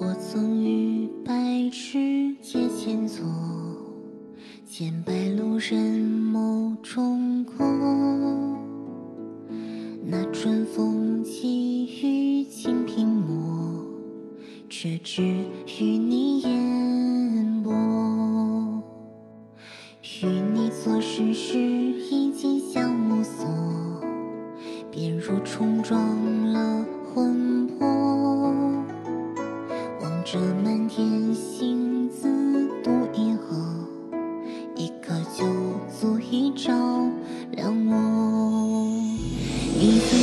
我曾与白痴阶前坐，见白路人眸中过。那春风起雨青萍末，却只与你烟波。与你做世事，一见相目锁，便如重装。这满天星子独饮喝一颗酒足以照亮我。你曾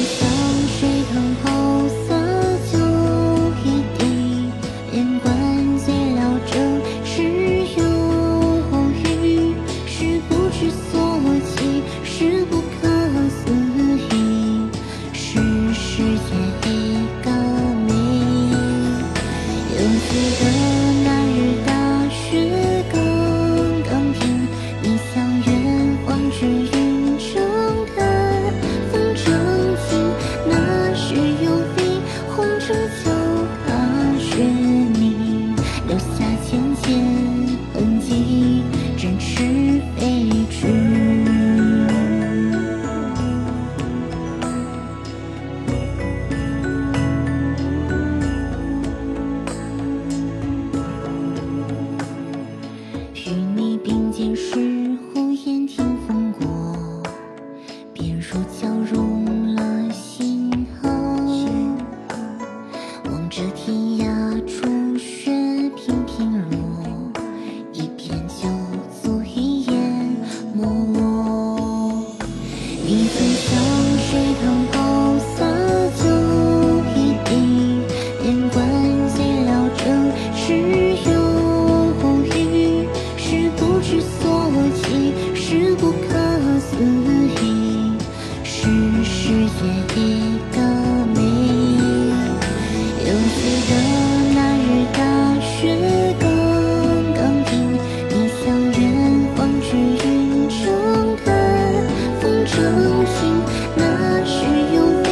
曾经那是有你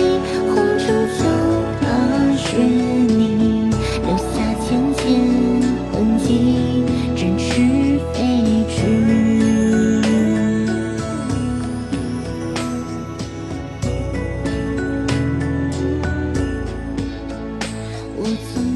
红尘中踏雪泥留下浅浅痕迹展翅飞去我曾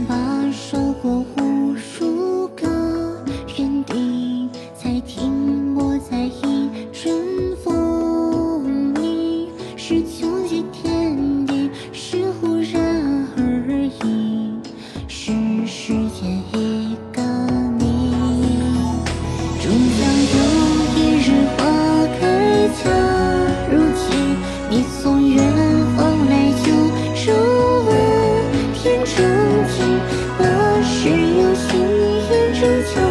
曾经我是有心眼终究